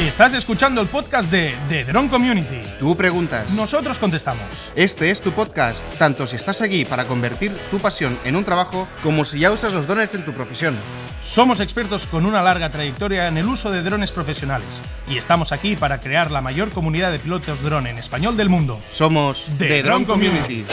Estás escuchando el podcast de The Drone Community. Tú preguntas. Nosotros contestamos. Este es tu podcast, tanto si estás aquí para convertir tu pasión en un trabajo como si ya usas los drones en tu profesión. Somos expertos con una larga trayectoria en el uso de drones profesionales y estamos aquí para crear la mayor comunidad de pilotos drone en español del mundo. Somos The Drone Community.